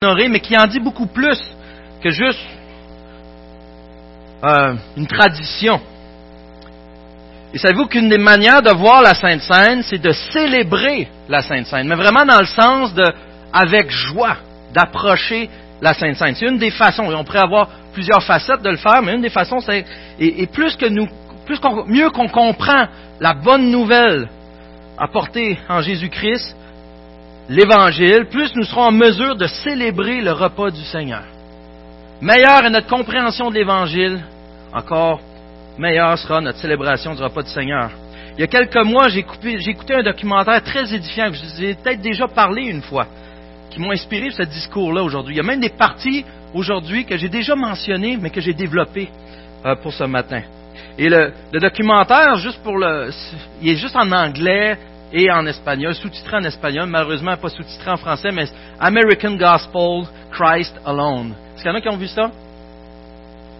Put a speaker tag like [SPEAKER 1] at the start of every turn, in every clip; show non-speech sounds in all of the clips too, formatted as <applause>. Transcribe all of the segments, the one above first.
[SPEAKER 1] mais qui en dit beaucoup plus que juste euh, une tradition. Et savez-vous qu'une des manières de voir la Sainte Seine, c'est de célébrer la Sainte Seine, mais vraiment dans le sens de, avec joie, d'approcher la Sainte Seine. C'est une des façons, et on pourrait avoir plusieurs facettes de le faire, mais une des façons, c'est, et, plus que nous, plus mieux qu'on comprend la bonne nouvelle apportée en Jésus-Christ, l'Évangile, plus nous serons en mesure de célébrer le repas du Seigneur. Meilleure est notre compréhension de l'Évangile, encore meilleure sera notre célébration du repas du Seigneur. Il y a quelques mois, j'ai écouté, un documentaire très édifiant, que je vous ai peut-être déjà parlé une fois, qui m'ont inspiré ce discours-là aujourd'hui. Il y a même des parties aujourd'hui que j'ai déjà mentionnées, mais que j'ai développées euh, pour ce matin. Et le, le, documentaire, juste pour le, il est juste en anglais et en espagnol, sous-titré en espagnol, malheureusement pas sous-titré en français, mais American Gospel, Christ Alone. Est-ce qu'il y en a qui ont vu ça?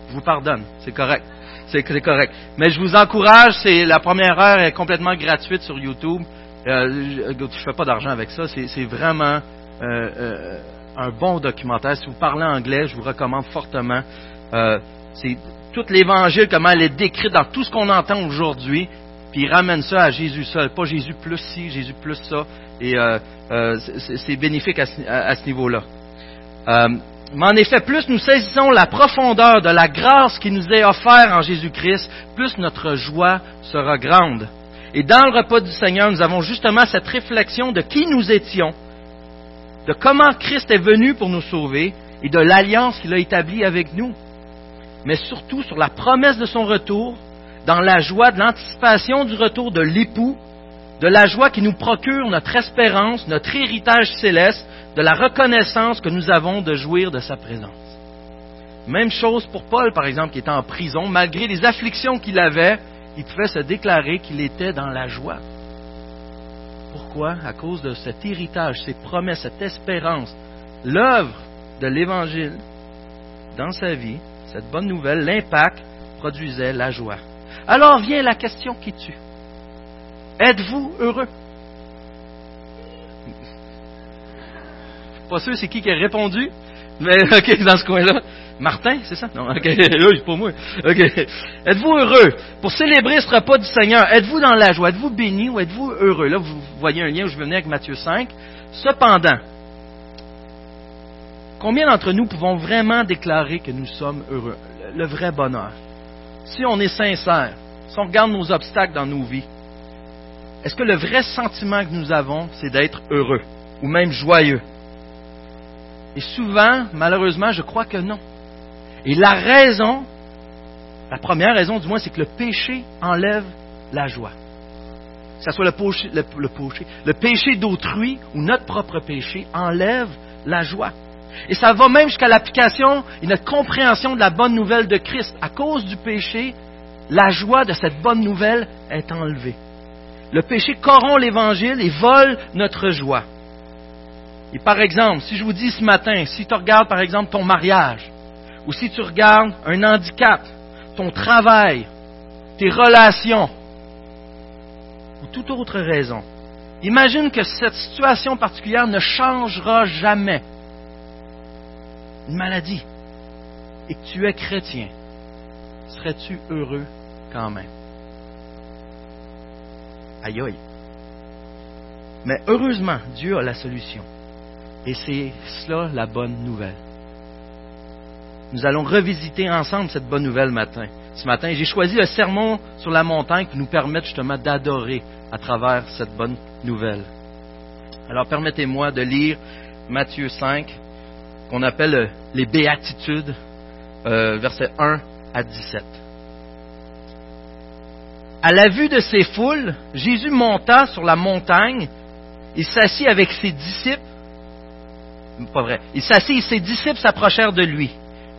[SPEAKER 1] Je vous pardonne, c'est correct. C'est correct. Mais je vous encourage, c'est la première heure est complètement gratuite sur YouTube. Euh, je ne fais pas d'argent avec ça. C'est vraiment euh, euh, un bon documentaire. Si vous parlez anglais, je vous recommande fortement. C'est tout l'Évangile, comment elle est décrite dans tout ce qu'on entend aujourd'hui. Puis il ramène ça à Jésus seul, pas Jésus plus ci, Jésus plus ça. Et c'est bénéfique à ce, niveau-là. Mais en effet, plus nous saisissons la profondeur de la grâce qui nous est offerte en Jésus-Christ, plus notre joie sera grande. Et dans le repas du Seigneur, nous avons justement cette réflexion de qui nous étions, de comment Christ est venu pour nous sauver et de l'alliance qu'il a établie avec nous, mais surtout sur la promesse de son retour, dans la joie de l'anticipation du retour de l'époux, de la joie qui nous procure notre espérance, notre héritage céleste, de la reconnaissance que nous avons de jouir de sa présence. Même chose pour Paul, par exemple, qui était en prison. Malgré les afflictions qu'il avait, il pouvait se déclarer qu'il était dans la joie. Pourquoi? À cause de cet héritage, ces promesses, cette espérance, l'œuvre de l'Évangile dans sa vie, cette bonne nouvelle, l'impact produisait la joie. Alors vient la question qui tue. Êtes-vous heureux? Pas sûr c'est qui qui a répondu, mais <laughs> ok, dans ce coin-là. Martin, c'est ça? Non, ok, <laughs> oui, pour moi. Ok. Êtes-vous heureux? Pour célébrer ce repas du Seigneur? Êtes-vous dans la joie? Êtes-vous béni ou êtes-vous heureux? Là, vous voyez un lien où je venais avec Matthieu 5. Cependant, combien d'entre nous pouvons vraiment déclarer que nous sommes heureux? Le vrai bonheur. Si on est sincère, si on regarde nos obstacles dans nos vies, est-ce que le vrai sentiment que nous avons, c'est d'être heureux ou même joyeux? Et souvent, malheureusement, je crois que non. Et la raison, la première raison du moins, c'est que le péché enlève la joie. Que ce soit le le péché d'autrui ou notre propre péché enlève la joie. Et ça va même jusqu'à l'application et notre compréhension de la bonne nouvelle de Christ. À cause du péché, la joie de cette bonne nouvelle est enlevée. Le péché corrompt l'Évangile et vole notre joie. Et par exemple, si je vous dis ce matin, si tu regardes par exemple ton mariage, ou si tu regardes un handicap, ton travail, tes relations, ou toute autre raison, imagine que cette situation particulière ne changera jamais. Une maladie, et que tu es chrétien, serais-tu heureux quand même? Aïe aïe. Mais heureusement, Dieu a la solution. Et c'est cela la bonne nouvelle. Nous allons revisiter ensemble cette bonne nouvelle matin. Ce matin, j'ai choisi le sermon sur la montagne qui nous permet justement d'adorer à travers cette bonne nouvelle. Alors permettez-moi de lire Matthieu 5, qu'on appelle les béatitudes, euh, versets 1 à 17. À la vue de ces foules, Jésus monta sur la montagne et s'assit avec ses disciples pas vrai. Il s'assit et ses disciples s'approchèrent de lui.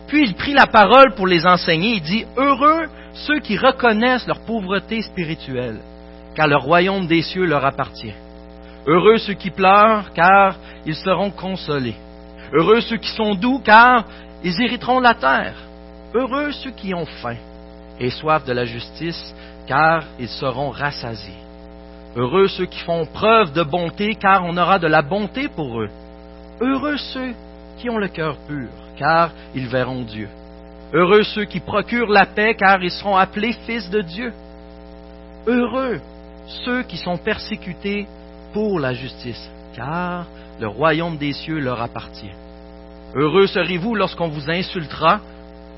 [SPEAKER 1] Puis il prit la parole pour les enseigner. Il dit, Heureux ceux qui reconnaissent leur pauvreté spirituelle, car le royaume des cieux leur appartient. Heureux ceux qui pleurent, car ils seront consolés. Heureux ceux qui sont doux, car ils hériteront la terre. Heureux ceux qui ont faim et soif de la justice, car ils seront rassasiés. Heureux ceux qui font preuve de bonté, car on aura de la bonté pour eux. Heureux ceux qui ont le cœur pur, car ils verront Dieu. Heureux ceux qui procurent la paix, car ils seront appelés fils de Dieu. Heureux ceux qui sont persécutés pour la justice, car le royaume des cieux leur appartient. Heureux serez-vous lorsqu'on vous insultera,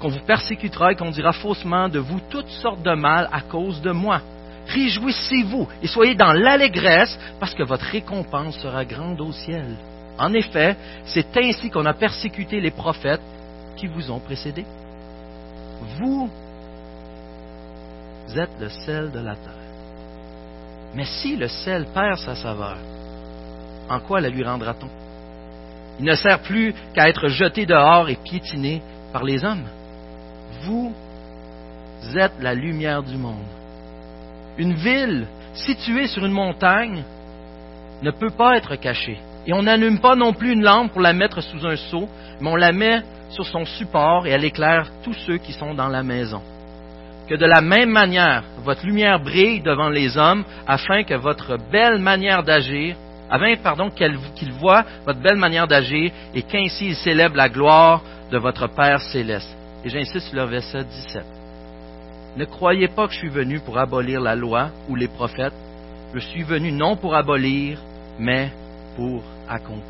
[SPEAKER 1] qu'on vous persécutera et qu'on dira faussement de vous toutes sortes de mal à cause de moi. Réjouissez-vous et soyez dans l'allégresse, parce que votre récompense sera grande au ciel. En effet, c'est ainsi qu'on a persécuté les prophètes qui vous ont précédés. Vous êtes le sel de la terre. Mais si le sel perd sa saveur, en quoi la lui rendra-t-on? Il ne sert plus qu'à être jeté dehors et piétiné par les hommes. Vous êtes la lumière du monde. Une ville située sur une montagne ne peut pas être cachée. Et on n'allume pas non plus une lampe pour la mettre sous un seau, mais on la met sur son support et elle éclaire tous ceux qui sont dans la maison. Que de la même manière, votre lumière brille devant les hommes afin que votre belle manière d'agir, afin, pardon, qu'ils voient votre belle manière d'agir et qu'ainsi ils célèbrent la gloire de votre Père céleste. Et j'insiste sur le verset 17. Ne croyez pas que je suis venu pour abolir la loi ou les prophètes. Je suis venu non pour abolir, mais pour accomplir.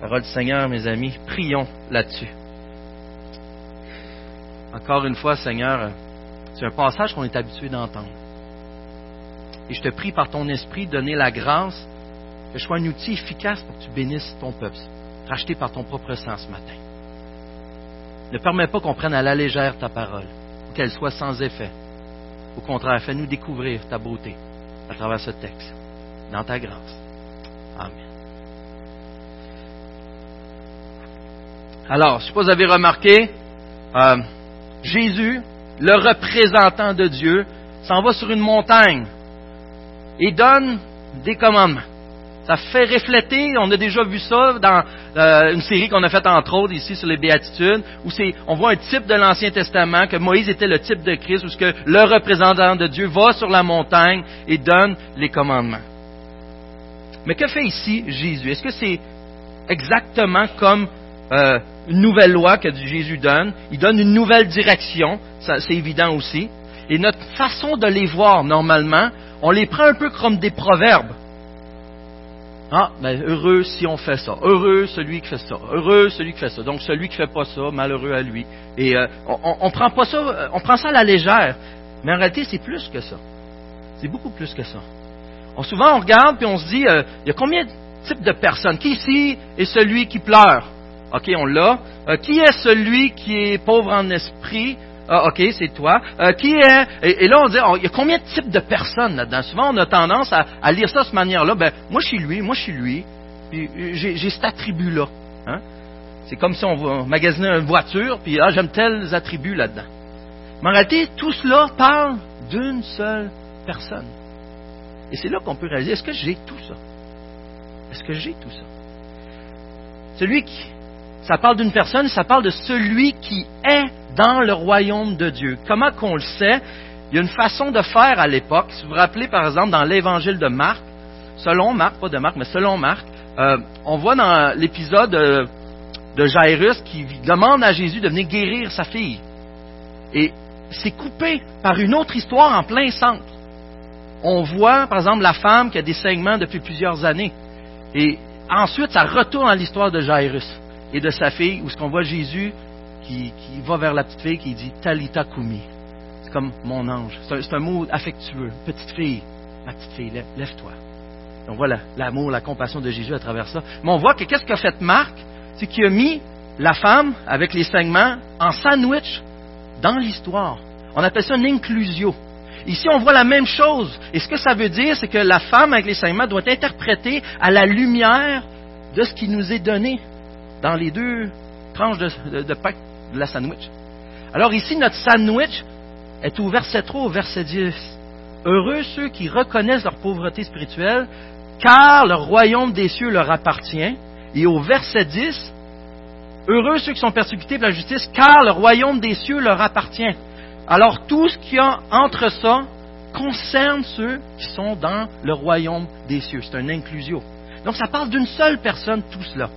[SPEAKER 1] Parole du Seigneur, mes amis, prions là-dessus. Encore une fois, Seigneur, c'est un passage qu'on est habitué d'entendre. Et je te prie par ton esprit donner la grâce que je sois un outil efficace pour que tu bénisses ton peuple, racheté par ton propre sang ce matin. Ne permets pas qu'on prenne à la légère ta parole, ou qu'elle soit sans effet. Au contraire, fais-nous découvrir ta beauté à travers ce texte, dans ta grâce. Amen. Alors, je ne sais pas si vous avez remarqué, euh, Jésus, le représentant de Dieu, s'en va sur une montagne et donne des commandements. Ça fait refléter, on a déjà vu ça dans euh, une série qu'on a faite entre autres ici sur les béatitudes, où c'est, on voit un type de l'Ancien Testament, que Moïse était le type de Christ, où ce que le représentant de Dieu va sur la montagne et donne les commandements. Mais que fait ici Jésus? Est-ce que c'est exactement comme euh, une nouvelle loi que Jésus donne? Il donne une nouvelle direction, c'est évident aussi. Et notre façon de les voir normalement, on les prend un peu comme des proverbes. Ah, ben, heureux si on fait ça. Heureux celui qui fait ça. Heureux celui qui fait ça. Donc celui qui fait pas ça, malheureux à lui. Et euh, on, prend pas ça, on prend ça à la légère. Mais en réalité, c'est plus que ça. C'est beaucoup plus que ça. Souvent, on regarde puis on se dit, euh, il y a combien de types de personnes? Qui ici est celui qui pleure? Ok, on l'a. Euh, qui est celui qui est pauvre en esprit? Ah, ok, c'est toi. Euh, qui est et, là on dit, il y a combien de types de personnes là-dedans? Souvent on a tendance à, lire ça de cette manière-là. Ben, moi je suis lui, moi je suis lui. J'ai cet attribut-là. Hein? C'est comme si on magasinait une voiture, puis ah, j'aime tels attributs là-dedans. Mais en réalité, tout cela parle d'une seule personne. Et c'est là qu'on peut réaliser, est-ce que j'ai tout ça? Est-ce que j'ai tout ça? Celui qui, ça parle d'une personne, ça parle de celui qui est dans le royaume de Dieu. Comment qu'on le sait? Il y a une façon de faire à l'époque. Si vous vous rappelez, par exemple, dans l'évangile de Marc, selon Marc, pas de Marc, mais selon Marc, euh, on voit dans l'épisode de, de Jairus qui demande à Jésus de venir guérir sa fille. Et c'est coupé par une autre histoire en plein centre. On voit, par exemple, la femme qui a des saignements depuis plusieurs années. Et ensuite, ça retourne à l'histoire de Jairus et de sa fille, où ce qu'on voit Jésus qui, va vers la petite fille qui dit Talita Kumi. C'est comme mon ange. C'est un, mot affectueux. Petite fille, ma petite fille, lève-toi. on voit l'amour, la, compassion de Jésus à travers ça. Mais on voit que qu'est-ce qu'a fait Marc? C'est qu'il a mis la femme avec les saignements en sandwich dans l'histoire. On appelle ça une inclusio. Ici, on voit la même chose. Et ce que ça veut dire, c'est que la femme avec les saignements doit être interprétée à la lumière de ce qui nous est donné dans les deux tranches de, de pain de la sandwich. Alors ici, notre sandwich est au verset 3 au verset 10. Heureux ceux qui reconnaissent leur pauvreté spirituelle, car le royaume des cieux leur appartient. Et au verset 10, heureux ceux qui sont persécutés par la justice, car le royaume des cieux leur appartient. Alors tout ce qu'il y a entre ça concerne ceux qui sont dans le royaume des cieux. C'est un inclusio. Donc ça parle d'une seule personne, tout cela.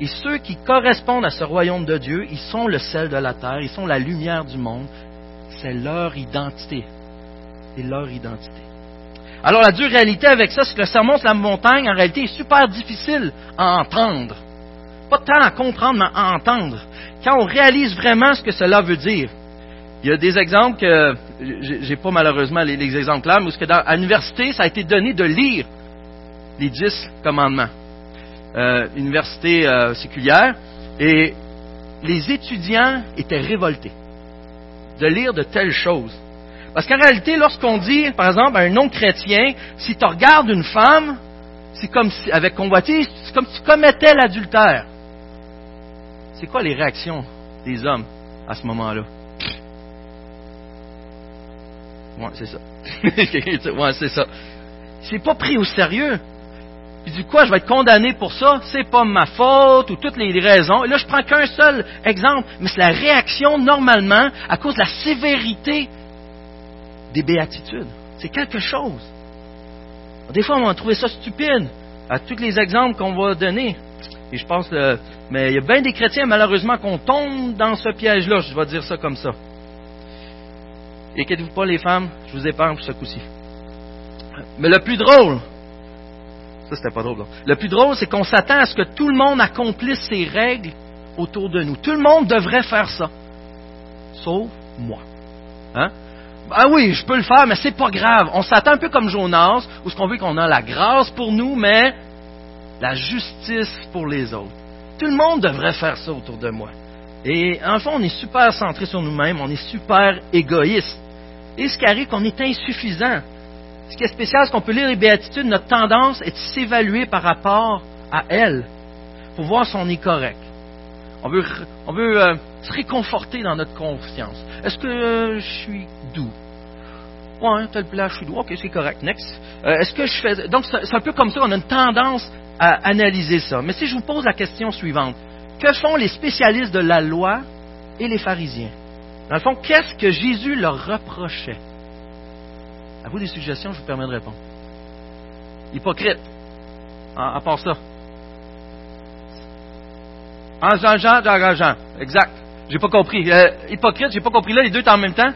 [SPEAKER 1] Et ceux qui correspondent à ce royaume de Dieu, ils sont le sel de la terre, ils sont la lumière du monde. C'est leur identité. C'est leur identité. Alors la dure réalité avec ça, c'est que le sermon sur la montagne, en réalité, est super difficile à entendre. Pas tant à comprendre, mais à entendre. Quand on réalise vraiment ce que cela veut dire. Il y a des exemples que, j'ai pas malheureusement les, exemples là, mais que dans, à l'université, ça a été donné de lire les dix commandements. Euh, université euh, séculière, et les étudiants étaient révoltés de lire de telles choses. Parce qu'en réalité, lorsqu'on dit, par exemple, à un non-chrétien, si tu regardes une femme, c'est comme si, avec convoitise, c'est comme si tu commettais l'adultère. C'est quoi les réactions des hommes à ce moment-là? Ouais, c'est ça. <laughs> ouais, c'est ça. C'est pas pris au sérieux. Puis du quoi, je vais être condamné pour ça, c'est pas ma faute ou toutes les raisons. Et là, je prends qu'un seul exemple, mais c'est la réaction normalement à cause de la sévérité des béatitudes. C'est quelque chose. Des fois, on va trouver ça stupide à tous les exemples qu'on va donner. Et je pense mais il y a bien des chrétiens, malheureusement, qu'on tombe dans ce piège-là, je vais dire ça comme ça. Inquiétez-vous pas, les femmes, je vous épargne pour ce coup-ci. Mais le plus drôle, ça, c'était pas drôle. Le plus drôle, c'est qu'on s'attend à ce que tout le monde accomplisse ses règles autour de nous. Tout le monde devrait faire ça. Sauf moi. Hein? Ah oui, je peux le faire, mais c'est pas grave. On s'attend un peu comme Jonas, où ce qu'on veut qu'on a la grâce pour nous, mais la justice pour les autres. Tout le monde devrait faire ça autour de moi. Et en fond, on est super centré sur nous-mêmes, on est super égoïste. Et ce qui arrive, qu'on est insuffisant. Ce qui est spécial, c'est qu'on peut lire les béatitudes, notre tendance est de s'évaluer par rapport à elle, pour voir si on est correct. On veut, euh, se réconforter dans notre confiance. Est-ce que euh, je suis doux? Ouais, tel je suis doux. Ok, c'est correct. Next. Euh, est-ce que je fais. Donc, c'est un peu comme ça, on a une tendance à analyser ça. Mais si je vous pose la question suivante, que font les spécialistes de la loi et les pharisiens? Dans le fond, qu'est-ce que Jésus leur reprochait? À vous des suggestions, je vous permets de répondre. Hypocrite. À, part ça. En Jean, Jean, Jean, Jean. Exact. J'ai pas compris. Euh, hypocrite, j'ai pas compris là, les deux en même temps.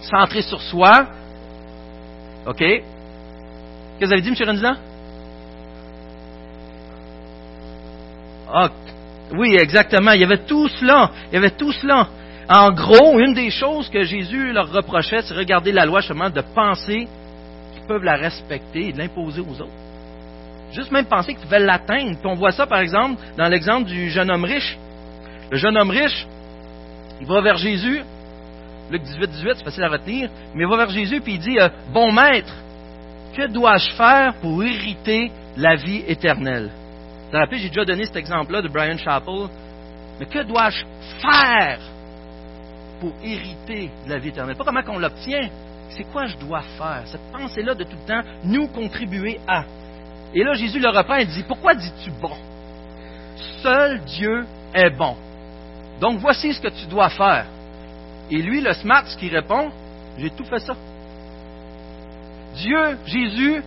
[SPEAKER 1] Centré sur soi. OK. Qu'est-ce que vous avez dit, M. Renizan? Ah, oui, exactement. Il y avait tout cela. Il y avait tout cela. En gros, une des choses que Jésus leur reprochait, c'est regarder la loi justement, de penser qu'ils peuvent la respecter et de l'imposer aux autres. Juste même penser qu'ils veulent l'atteindre. Puis on voit ça, par exemple, dans l'exemple du jeune homme riche. Le jeune homme riche, il va vers Jésus. Luc 18, 18, c'est facile à retenir. Mais il va vers Jésus puis il dit euh, Bon maître, que dois-je faire pour hériter la vie éternelle Vous vous rappelez, j'ai déjà donné cet exemple-là de Brian Chappell. Mais que dois-je faire pour hériter de la vie éternelle. Pas comment qu'on l'obtient, c'est quoi je dois faire. Cette pensée-là de tout le temps, nous contribuer à. Et là, Jésus le reprend et dit, pourquoi dis-tu bon? Seul Dieu est bon. Donc voici ce que tu dois faire. Et lui, le smart, ce qui répond, j'ai tout fait ça. Dieu, Jésus,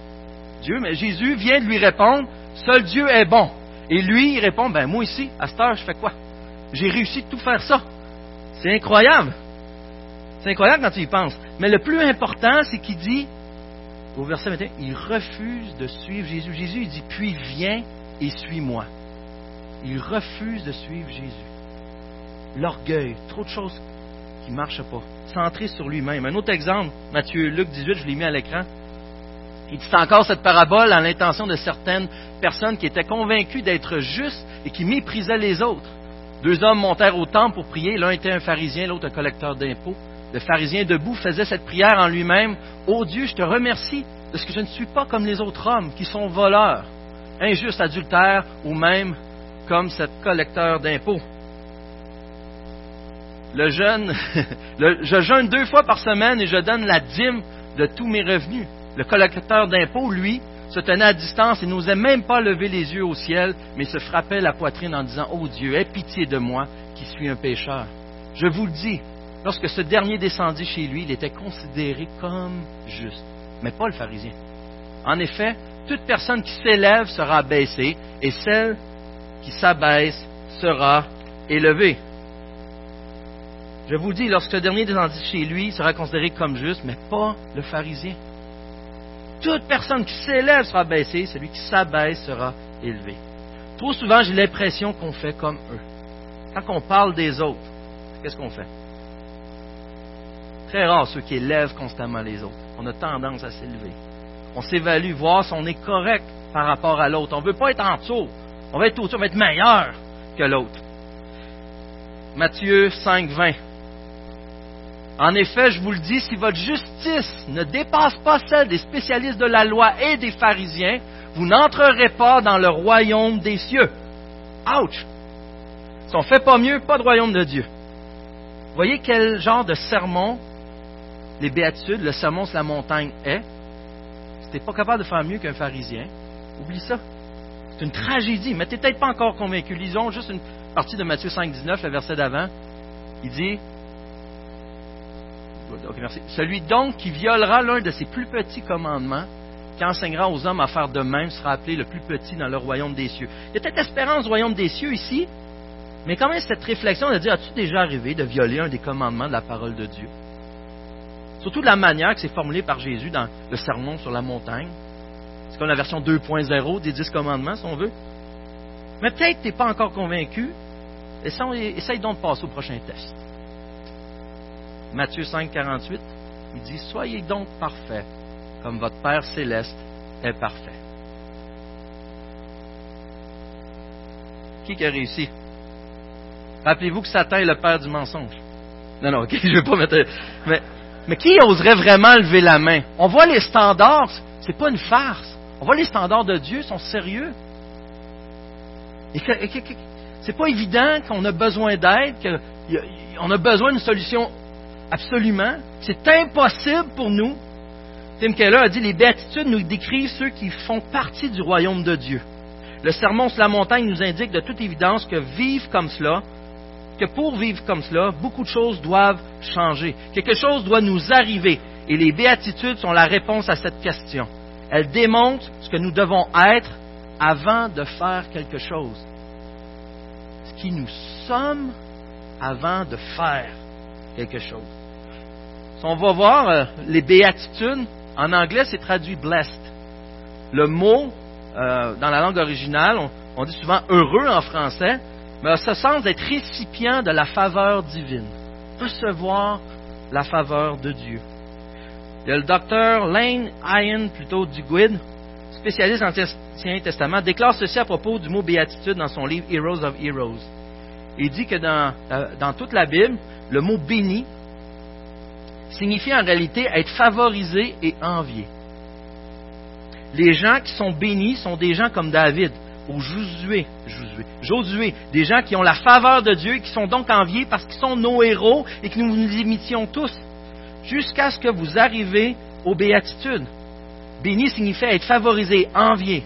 [SPEAKER 1] Dieu, mais Jésus vient de lui répondre, seul Dieu est bon. Et lui, il répond, ben moi ici, à cette heure, je fais quoi? J'ai réussi de tout faire ça. C'est incroyable. C'est incroyable quand tu y penses. Mais le plus important, c'est qu'il dit, au verset 21, il refuse de suivre Jésus. Jésus, dit, puis viens et suis-moi. Il refuse de suivre Jésus. L'orgueil, trop de choses qui ne marchent pas. Centré sur lui-même. Un autre exemple, Matthieu, Luc 18, je l'ai mis à l'écran. Il dit encore cette parabole à l'intention de certaines personnes qui étaient convaincues d'être justes et qui méprisaient les autres. Deux hommes montèrent au temple pour prier. L'un était un pharisien, l'autre un collecteur d'impôts. Le pharisien debout faisait cette prière en lui-même. Ô Dieu, je te remercie de ce que je ne suis pas comme les autres hommes qui sont voleurs, injustes, adultères ou même comme cet collecteur d'impôts. Le jeûne, <laughs> je jeûne deux fois par semaine et je donne la dîme de tous mes revenus. Le collecteur d'impôts, lui, se tenait à distance et n'osait même pas lever les yeux au ciel, mais se frappait la poitrine en disant Ô Dieu, aie pitié de moi qui suis un pécheur. Je vous le dis, lorsque ce dernier descendit chez lui, il était considéré comme juste, mais pas le pharisien. En effet, Toute personne qui s'élève sera abaissée, et celle qui s'abaisse sera élevée. Je vous dis, lorsque ce dernier descendit chez lui, il sera considéré comme juste, mais pas le pharisien. Toute personne qui s'élève sera abaissée, celui qui s'abaisse sera élevé. Trop souvent, j'ai l'impression qu'on fait comme eux. Quand on parle des autres, qu'est-ce qu'on fait? Très rare ceux qui élèvent constamment les autres. On a tendance à s'élever. On s'évalue, voir si on est correct par rapport à l'autre. On ne veut pas être en dessous. On va être au-dessus, on va être meilleur que l'autre. Matthieu 5, 20. En effet, je vous le dis, si votre justice ne dépasse pas celle des spécialistes de la loi et des pharisiens, vous n'entrerez pas dans le royaume des cieux. Ouch! Si on ne fait pas mieux, pas de royaume de Dieu. Voyez quel genre de sermon les béatitudes, le sermon sur la montagne est? Si tu n'es pas capable de faire mieux qu'un pharisien, oublie ça. C'est une tragédie, mais tu n'es peut-être pas encore convaincu. Lisons juste une partie de Matthieu 5, 19, le verset d'avant. Il dit celui donc qui violera l'un de ses plus petits commandements, qui enseignera aux hommes à faire de même, sera appelé le plus petit dans le royaume des cieux. Il y a peut-être espérance du royaume des cieux ici, mais quand même cette réflexion de dire, as-tu déjà arrivé de violer un des commandements de la parole de Dieu? Surtout de la manière que c'est formulé par Jésus dans le sermon sur la montagne. C'est comme la version 2.0 des dix commandements, si on veut. Mais peut-être que tu n'es pas encore convaincu. Essaye donc de passer au prochain test. Matthieu 5, 48, il dit Soyez donc parfaits, comme votre Père céleste est parfait. Qui a réussi? Rappelez-vous que Satan est le père du mensonge. Non, non, ok, <laughs> je ne vais pas mettre. Mais, qui oserait vraiment lever la main? On voit les standards, c'est pas une farce. On voit les standards de Dieu sont sérieux. C'est pas évident qu'on a besoin d'aide, qu'on a besoin d'une solution Absolument. C'est impossible pour nous. Tim Keller a dit les béatitudes nous décrivent ceux qui font partie du royaume de Dieu. Le sermon sur la montagne nous indique de toute évidence que vivre comme cela, que pour vivre comme cela, beaucoup de choses doivent changer. Quelque chose doit nous arriver. Et les béatitudes sont la réponse à cette question. Elles démontrent ce que nous devons être avant de faire quelque chose. Ce qui nous sommes avant de faire quelque chose on va voir euh, les béatitudes, en anglais, c'est traduit blessed. Le mot, euh, dans la langue originale, on, dit souvent heureux en français, mais ça ce sens d'être récipient de la faveur divine. Recevoir la faveur de Dieu. A le docteur Lane Ian, plutôt du Guide, spécialiste en Ancien Testament, déclare ceci à propos du mot béatitude dans son livre Heroes of Heroes. Il dit que dans, euh, dans toute la Bible, le mot béni signifie en réalité être favorisé et envié. Les gens qui sont bénis sont des gens comme David ou Josué, Josué, des gens qui ont la faveur de Dieu et qui sont donc enviés parce qu'ils sont nos héros et que nous nous imitions tous, jusqu'à ce que vous arrivez aux béatitudes. Béni signifie être favorisé, envié.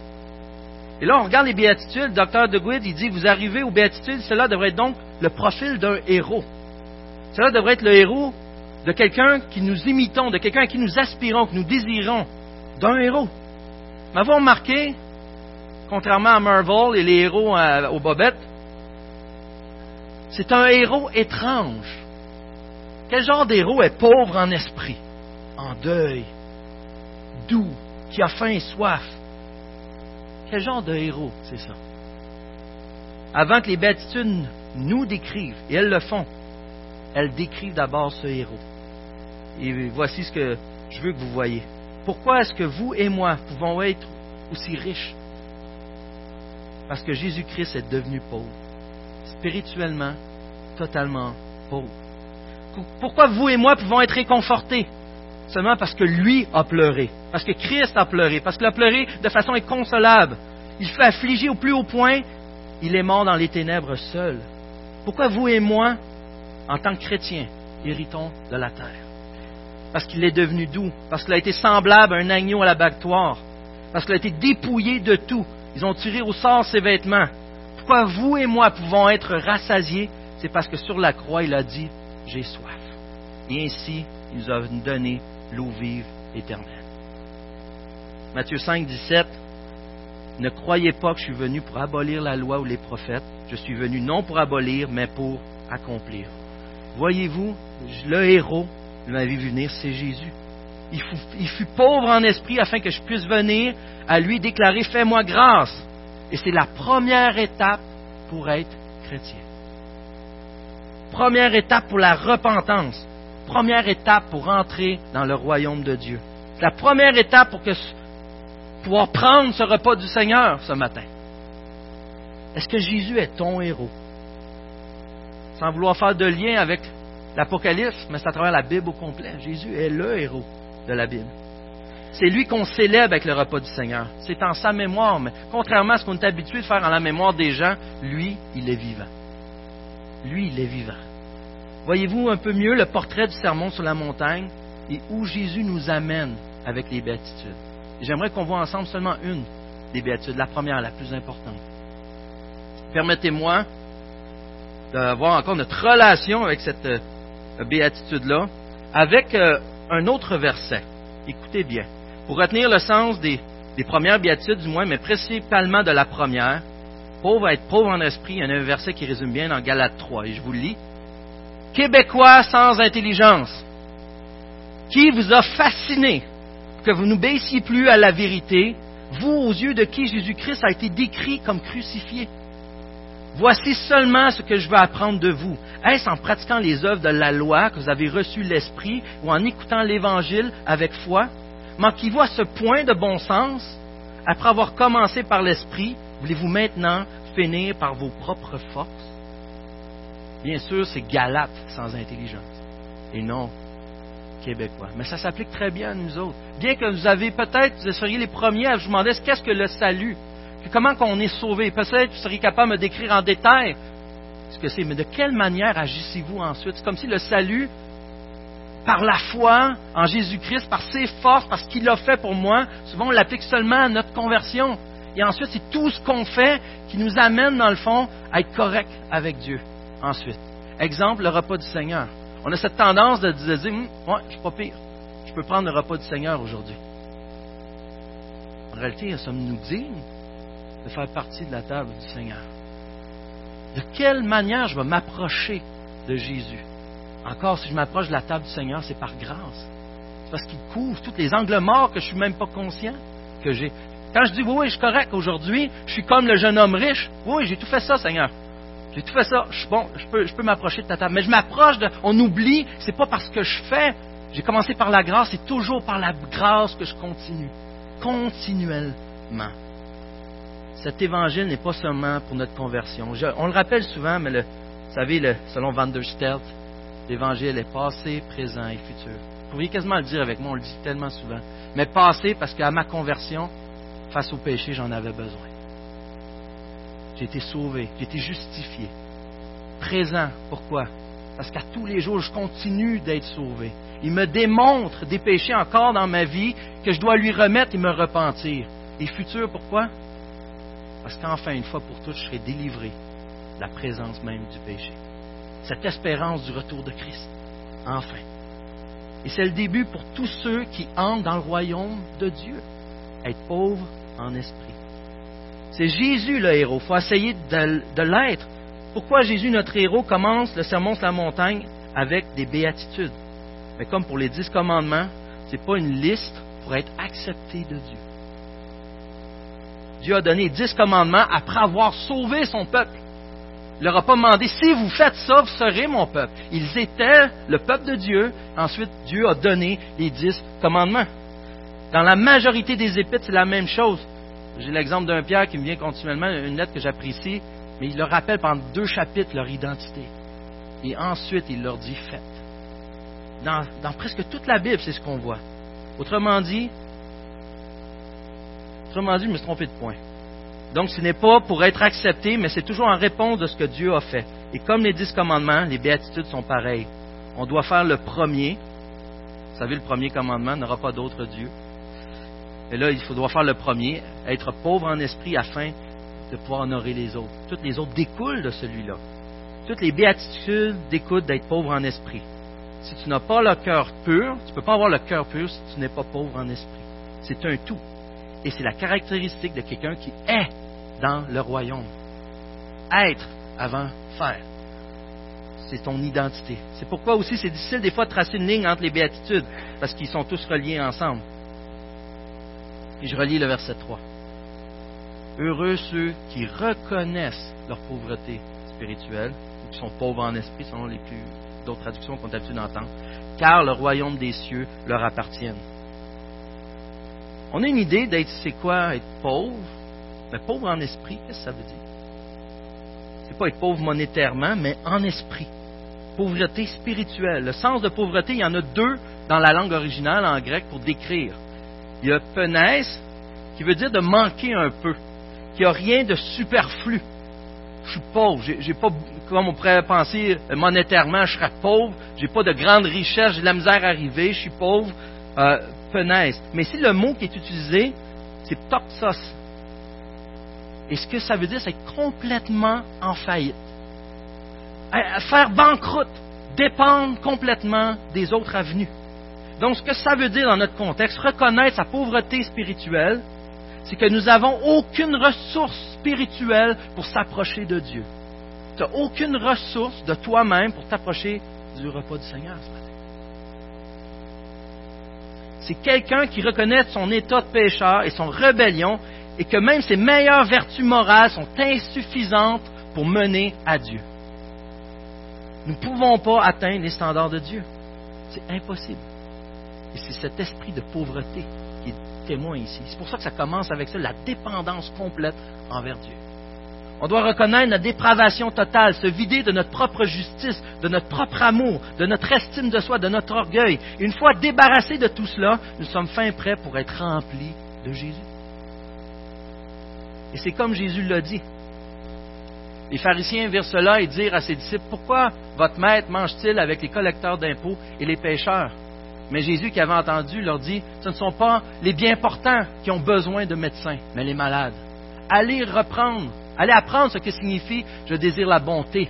[SPEAKER 1] Et là, on regarde les béatitudes, docteur de Guide, il dit, vous arrivez aux béatitudes, cela devrait être donc le profil d'un héros. Cela devrait être le héros de quelqu'un qui nous imitons, de quelqu'un à qui nous aspirons, que nous désirons, d'un héros. M'avons remarqué, contrairement à Marvel et les héros aux bobettes, c'est un héros étrange. Quel genre d'héros est pauvre en esprit, en deuil, doux, qui a faim et soif? Quel genre de héros c'est ça? Avant que les béatitudes nous décrivent, et elles le font, elles décrivent d'abord ce héros. Et voici ce que je veux que vous voyez. Pourquoi est-ce que vous et moi pouvons être aussi riches? Parce que Jésus-Christ est devenu pauvre, spirituellement, totalement pauvre. Pourquoi vous et moi pouvons être réconfortés? Seulement parce que lui a pleuré, parce que Christ a pleuré, parce qu'il a pleuré de façon inconsolable. Il fait affliger au plus haut point, il est mort dans les ténèbres seul. Pourquoi vous et moi, en tant que chrétiens, héritons de la terre? Parce qu'il est devenu doux, parce qu'il a été semblable à un agneau à l'abattoir, parce qu'il a été dépouillé de tout. Ils ont tiré au sort ses vêtements. Pourquoi vous et moi pouvons être rassasiés? C'est parce que sur la croix, il a dit J'ai soif. Et ainsi, il nous a donné l'eau vive éternelle. Matthieu 5, 17 Ne croyez pas que je suis venu pour abolir la loi ou les prophètes. Je suis venu non pour abolir, mais pour accomplir. Voyez-vous, le héros de ma vie venir, c'est Jésus. Il fut, pauvre en esprit afin que je puisse venir à lui déclarer Fais-moi grâce. Et c'est la première étape pour être chrétien. Première étape pour la repentance. Première étape pour entrer dans le royaume de Dieu. La première étape pour pouvoir prendre ce repas du Seigneur ce matin. Est-ce que Jésus est ton héros? Sans vouloir faire de lien avec l'Apocalypse, mais c'est à travers la Bible au complet. Jésus est le héros de la Bible. C'est lui qu'on célèbre avec le repas du Seigneur. C'est en sa mémoire, mais contrairement à ce qu'on est habitué de faire en la mémoire des gens, lui, il est vivant. Lui, il est vivant. Voyez-vous un peu mieux le portrait du sermon sur la montagne et où Jésus nous amène avec les béatitudes? J'aimerais qu'on voit ensemble seulement une des béatitudes, la première, la plus importante. Permettez-moi d'avoir encore notre relation avec cette euh, béatitude-là, avec euh, un autre verset. Écoutez bien. Pour retenir le sens des, premières béatitudes, du moins, mais principalement de la première, pauvre être pauvre en esprit, il y en a un verset qui résume bien dans Galates 3, et je vous le lis. Québécois sans intelligence, qui vous a fasciné, que vous n'obéissiez plus à la vérité, vous aux yeux de qui Jésus-Christ a été décrit comme crucifié? Voici seulement ce que je veux apprendre de vous. Est-ce en pratiquant les œuvres de la loi que vous avez reçu l'Esprit ou en écoutant l'Évangile avec foi? Manquez-vous à ce point de bon sens? Après avoir commencé par l'Esprit, voulez-vous maintenant finir par vos propres forces? Bien sûr, c'est Galate sans intelligence et non québécois. Mais ça s'applique très bien à nous autres. Bien que vous avez peut-être, vous seriez les premiers à vous demander qu'est-ce que le salut? comment qu'on est sauvé? Peut-être que vous seriez capable de me décrire en détail ce que c'est, mais de quelle manière agissez-vous ensuite? C'est comme si le salut, par la foi en Jésus-Christ, par ses forces, par ce qu'il a fait pour moi, souvent on l'applique seulement à notre conversion. Et ensuite, c'est tout ce qu'on fait qui nous amène, dans le fond, à être correct avec Dieu. Ensuite, exemple, le repas du Seigneur. On a cette tendance de dire, hum, moi, je suis pas pire. Je peux prendre le repas du Seigneur aujourd'hui. En réalité, sommes-nous dignes de faire partie de la table du Seigneur? De quelle manière je vais m'approcher de Jésus? Encore, si je m'approche de la table du Seigneur, c'est par grâce. C'est parce qu'il couvre tous les angles morts que je ne suis même pas conscient que j'ai. Quand je dis oui, je suis correct aujourd'hui, je suis comme le jeune homme riche, oui, j'ai tout fait ça, Seigneur. J'ai tout fait ça, je suis bon, je peux, je peux m'approcher de ta table. Mais je m'approche de. On oublie, c'est pas parce que je fais. J'ai commencé par la grâce, c'est toujours par la grâce que je continue. Continuellement cet évangile n'est pas seulement pour notre conversion. on le rappelle souvent, mais vous savez, le, selon Van der Stelt, l'évangile est passé, présent et futur. Vous pourriez quasiment le dire avec moi, on le dit tellement souvent. Mais passé parce qu'à ma conversion, face au péché, j'en avais besoin. J'ai été sauvé, j'ai été justifié. Présent, pourquoi? Parce qu'à tous les jours, je continue d'être sauvé. Il me démontre des péchés encore dans ma vie que je dois lui remettre et me repentir. Et futur, pourquoi? Parce qu'enfin, une fois pour toutes, je serai délivré de la présence même du péché. Cette espérance du retour de Christ. Enfin. Et c'est le début pour tous ceux qui entrent dans le royaume de Dieu. Être pauvre en esprit. C'est Jésus le héros. Il faut essayer de, de l'être. Pourquoi Jésus, notre héros, commence le sermon sur la montagne avec des béatitudes? Mais comme pour les dix commandements, ce n'est pas une liste pour être accepté de Dieu. Dieu a donné dix commandements après avoir sauvé son peuple. Il leur a pas demandé, si vous faites ça, vous serez mon peuple. Ils étaient le peuple de Dieu. Ensuite, Dieu a donné les dix commandements. Dans la majorité des épîtres, c'est la même chose. J'ai l'exemple d'un Pierre qui me vient continuellement, une lettre que j'apprécie, mais il leur rappelle pendant deux chapitres leur identité. Et ensuite, il leur dit, faites. Dans, dans presque toute la Bible, c'est ce qu'on voit. Autrement dit, Autrement dit, je me suis trompé de point. Donc, ce n'est pas pour être accepté, mais c'est toujours en réponse de ce que Dieu a fait. Et comme les dix commandements, les béatitudes sont pareilles. On doit faire le premier. Vous savez, le premier commandement n'aura pas d'autre Dieu. Et là, il faudra faire le premier, être pauvre en esprit afin de pouvoir honorer les autres. Toutes les autres découlent de celui-là. Toutes les béatitudes découlent d'être pauvre en esprit. Si tu n'as pas le cœur pur, tu ne peux pas avoir le cœur pur si tu n'es pas pauvre en esprit. C'est un tout. Et c'est la caractéristique de quelqu'un qui est dans le royaume. Être avant faire. C'est ton identité. C'est pourquoi aussi c'est difficile des fois de tracer une ligne entre les béatitudes, parce qu'ils sont tous reliés ensemble. Et je relis le verset 3. Heureux ceux qui reconnaissent leur pauvreté spirituelle, ou qui sont pauvres en esprit, selon les plus d'autres traductions qu'on a l'habitude d'entendre, car le royaume des cieux leur appartient. On a une idée d'être, c'est quoi être pauvre, mais pauvre en esprit, qu'est-ce que ça veut dire? C'est pas être pauvre monétairement, mais en esprit. Pauvreté spirituelle. Le sens de pauvreté, il y en a deux dans la langue originale en grec pour décrire. Il y a penès, qui veut dire de manquer un peu, qui n'a rien de superflu. Je suis pauvre, j'ai pas, comme on pourrait penser monétairement, je serais pauvre, j'ai pas de grande richesse, j'ai de la misère à arriver, je suis pauvre, euh, Mais ici, le mot qui est utilisé, c'est toxos. Et ce que ça veut dire, c'est complètement en faillite? Faire banqueroute, dépendre complètement des autres avenues. Donc, ce que ça veut dire dans notre contexte, reconnaître sa pauvreté spirituelle, c'est que nous n'avons aucune ressource spirituelle pour s'approcher de Dieu. Tu n'as aucune ressource de toi-même pour t'approcher du repas du Seigneur ce matin. C'est quelqu'un qui reconnaît son état de pécheur et son rébellion et que même ses meilleures vertus morales sont insuffisantes pour mener à Dieu. Nous ne pouvons pas atteindre les standards de Dieu. C'est impossible. Et c'est cet esprit de pauvreté qui est témoin ici. C'est pour ça que ça commence avec ça, la dépendance complète envers Dieu. On doit reconnaître notre dépravation totale, se vider de notre propre justice, de notre propre amour, de notre estime de soi, de notre orgueil. Une fois débarrassés de tout cela, nous sommes fin prêts pour être remplis de Jésus. Et c'est comme Jésus l'a dit. Les pharisiens virent cela et dirent à ses disciples, Pourquoi votre maître mange-t-il avec les collecteurs d'impôts et les pêcheurs? Mais Jésus qui avait entendu leur dit, Ce ne sont pas les bien portants qui ont besoin de médecins, mais les malades. Allez reprendre, allez apprendre ce que signifie je désire la bonté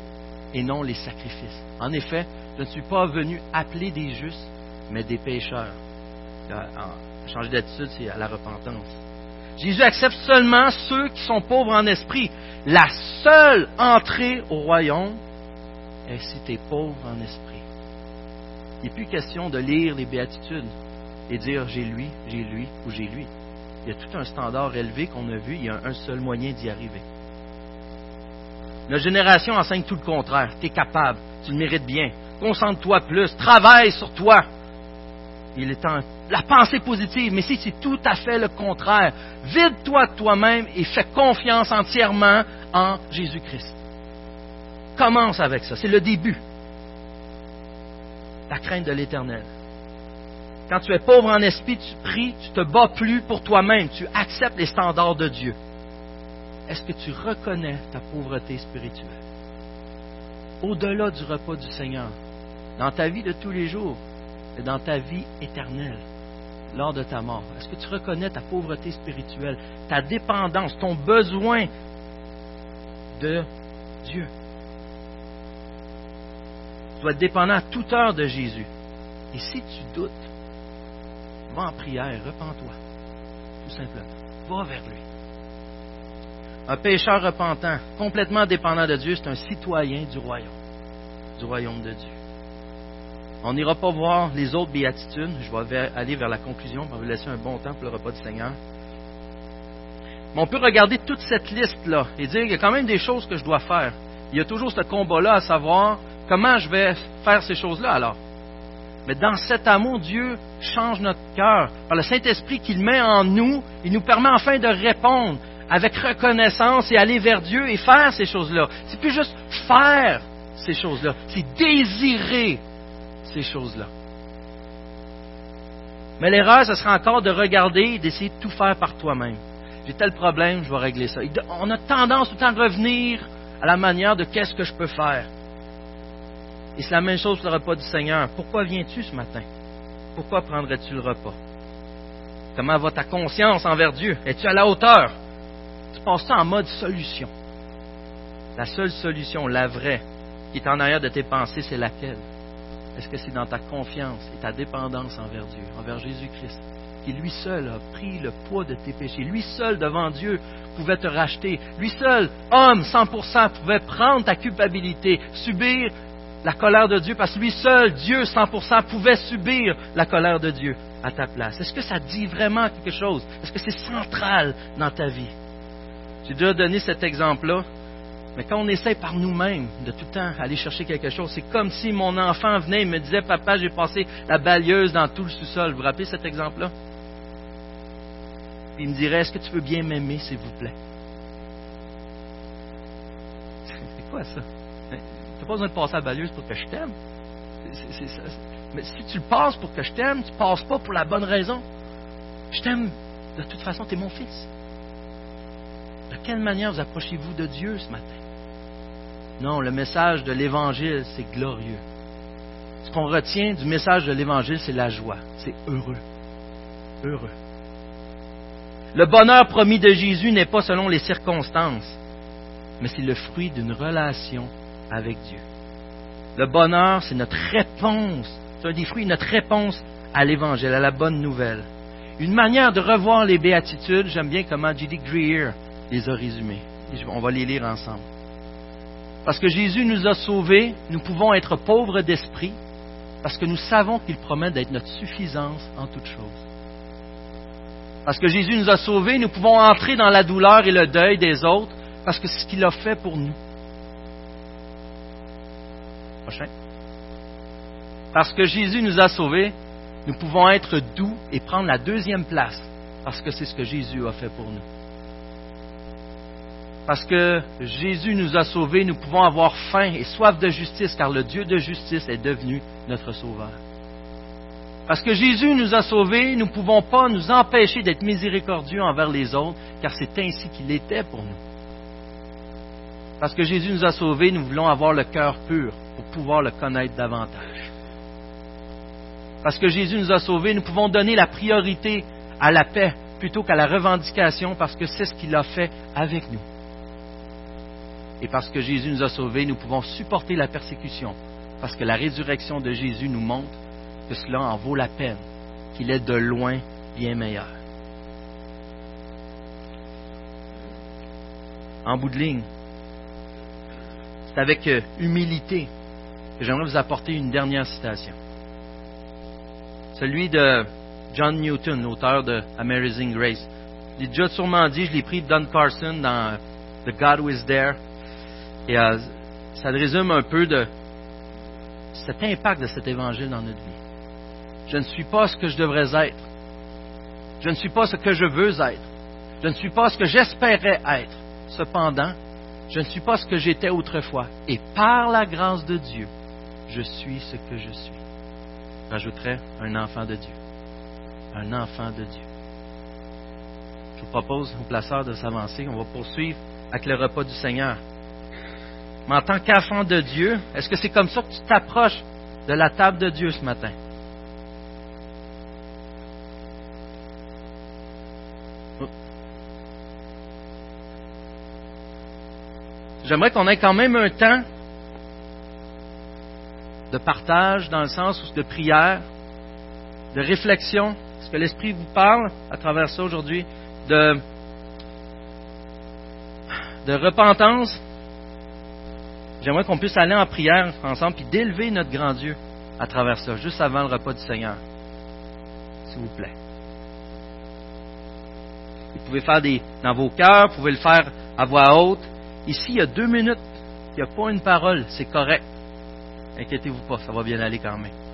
[SPEAKER 1] et non les sacrifices. En effet, je ne suis pas venu appeler des justes, mais des pécheurs. Changer d'attitude, c'est à la repentance. Jésus accepte seulement ceux qui sont pauvres en esprit. La seule entrée au royaume est si tu es pauvre en esprit. Il n'est plus question de lire les béatitudes et dire j'ai lui, j'ai lui ou j'ai lui. Il y a tout un standard élevé qu'on a vu, il y a un seul moyen d'y arriver. Notre génération enseigne tout le contraire. Tu es capable, tu le mérites bien. Concentre-toi plus, travaille sur toi. Il est temps la pensée positive, mais si c'est tout à fait le contraire, vide-toi de toi-même et fais confiance entièrement en Jésus-Christ. Commence avec ça, c'est le début. La crainte de l'éternel. Quand tu es pauvre en esprit, tu pries, tu te bats plus pour toi-même, tu acceptes les standards de Dieu. Est-ce que tu reconnais ta pauvreté spirituelle? Au-delà du repas du Seigneur, dans ta vie de tous les jours et dans ta vie éternelle lors de ta mort? Est-ce que tu reconnais ta pauvreté spirituelle, ta dépendance, ton besoin de Dieu? Tu dois être dépendant à toute heure de Jésus. Et si tu doutes, va en prière, repens-toi, tout simplement. Va vers lui. Un pécheur repentant, complètement dépendant de Dieu, c'est un citoyen du royaume, du royaume de Dieu. On n'ira pas voir les autres béatitudes. Je vais aller vers la conclusion. On va vous laisser un bon temps pour le repas du Seigneur. Mais on peut regarder toute cette liste-là et dire qu'il y a quand même des choses que je dois faire. Il y a toujours ce combat-là à savoir comment je vais faire ces choses-là alors. Mais dans cet amour, Dieu change notre cœur. Par le Saint-Esprit qu'il met en nous, il nous permet enfin de répondre avec reconnaissance et aller vers Dieu et faire ces choses-là. C'est plus juste faire ces choses-là, c'est désirer ces choses-là. Mais l'erreur, ce sera encore de regarder et d'essayer de tout faire par toi-même. J'ai tel problème, je vais régler ça. On a tendance tout le temps à revenir à la manière de qu'est-ce que je peux faire. Et c'est la même chose pour le repas du Seigneur. Pourquoi viens-tu ce matin? Pourquoi prendrais-tu le repas? Comment va ta conscience envers Dieu? Es-tu à la hauteur? Tu passes ça en mode solution. La seule solution, la vraie, qui est en arrière de tes pensées, c'est laquelle? Est-ce que c'est dans ta confiance et ta dépendance envers Dieu, envers Jésus-Christ, qui lui seul a pris le poids de tes péchés. Lui seul devant Dieu pouvait te racheter. Lui seul, homme 100%, pouvait prendre ta culpabilité, subir la colère de Dieu, parce que lui seul, Dieu 100%, pouvait subir la colère de Dieu à ta place. Est-ce que ça dit vraiment quelque chose? Est-ce que c'est central dans ta vie? J'ai déjà donné cet exemple-là, mais quand on essaie par nous-mêmes de tout le temps aller chercher quelque chose, c'est comme si mon enfant venait et me disait Papa, j'ai passé la balieuse dans tout le sous-sol. Vous vous rappelez cet exemple-là? Il me dirait Est-ce que tu veux bien m'aimer, s'il vous plaît? <laughs> C'est quoi ça? Tu n'as pas besoin de passer la balieuse pour que je t'aime. Mais si tu le passes pour que je t'aime, tu ne passes pas pour la bonne raison. Je t'aime, de toute façon, tu es mon fils. De quelle manière vous approchez-vous de Dieu ce matin? Non, le message de l'Évangile, c'est glorieux. Ce qu'on retient du message de l'Évangile, c'est la joie. C'est heureux. Heureux. Le bonheur promis de Jésus n'est pas selon les circonstances, mais c'est le fruit d'une relation avec Dieu. Le bonheur, c'est notre réponse, c'est un des fruits, notre réponse à l'Évangile, à la bonne nouvelle. Une manière de revoir les béatitudes, j'aime bien comment J.D. Greer les a résumés. On va les lire ensemble. Parce que Jésus nous a sauvés, nous pouvons être pauvres d'esprit, parce que nous savons qu'il promet d'être notre suffisance en toutes choses. Parce que Jésus nous a sauvés, nous pouvons entrer dans la douleur et le deuil des autres, parce que c'est ce qu'il a fait pour nous. Prochain. Parce que Jésus nous a sauvés, nous pouvons être doux et prendre la deuxième place, parce que c'est ce que Jésus a fait pour nous. Parce que Jésus nous a sauvés, nous pouvons avoir faim et soif de justice, car le Dieu de justice est devenu notre sauveur. Parce que Jésus nous a sauvés, nous ne pouvons pas nous empêcher d'être miséricordieux envers les autres, car c'est ainsi qu'il était pour nous. Parce que Jésus nous a sauvés, nous voulons avoir le cœur pur pour pouvoir le connaître davantage. Parce que Jésus nous a sauvés, nous pouvons donner la priorité à la paix plutôt qu'à la revendication, parce que c'est ce qu'il a fait avec nous. Et parce que Jésus nous a sauvés, nous pouvons supporter la persécution, parce que la résurrection de Jésus nous montre que cela en vaut la peine, qu'il est de loin bien meilleur. En bout de ligne, c'est avec euh, humilité que j'aimerais vous apporter une dernière citation. Celui de John Newton, auteur de Amazing Grace. Je l'ai déjà sûrement dit, je l'ai pris de Don Carson dans The God Who Is There. Et euh, ça résume un peu de cet impact de cet évangile dans notre vie. Je ne suis pas ce que je devrais être. Je ne suis pas ce que je veux être. Je ne suis pas ce que j'espérais être. Cependant, je ne suis pas ce que j'étais autrefois. Et par la grâce de Dieu, je suis ce que je suis. J'ajouterais un enfant de Dieu. Un enfant de Dieu. Je vous propose au placeur de s'avancer. On va poursuivre avec le repas du Seigneur. Mais en tant qu'enfant de Dieu, est-ce que c'est comme ça que tu t'approches de la table de Dieu ce matin? J'aimerais qu'on ait quand même un temps de partage dans le sens de prière, de réflexion. Est-ce que l'Esprit vous parle à travers ça aujourd'hui? De repentance, J'aimerais qu'on puisse aller en prière ensemble puis d'élever notre grand Dieu à travers ça, juste avant le repas du Seigneur. S'il vous plaît. Vous pouvez faire des dans vos cœurs, vous pouvez le faire à voix haute. Ici, il y a deux minutes, il n'y a pas une parole, c'est correct. Inquiétez-vous pas, ça va bien aller quand même.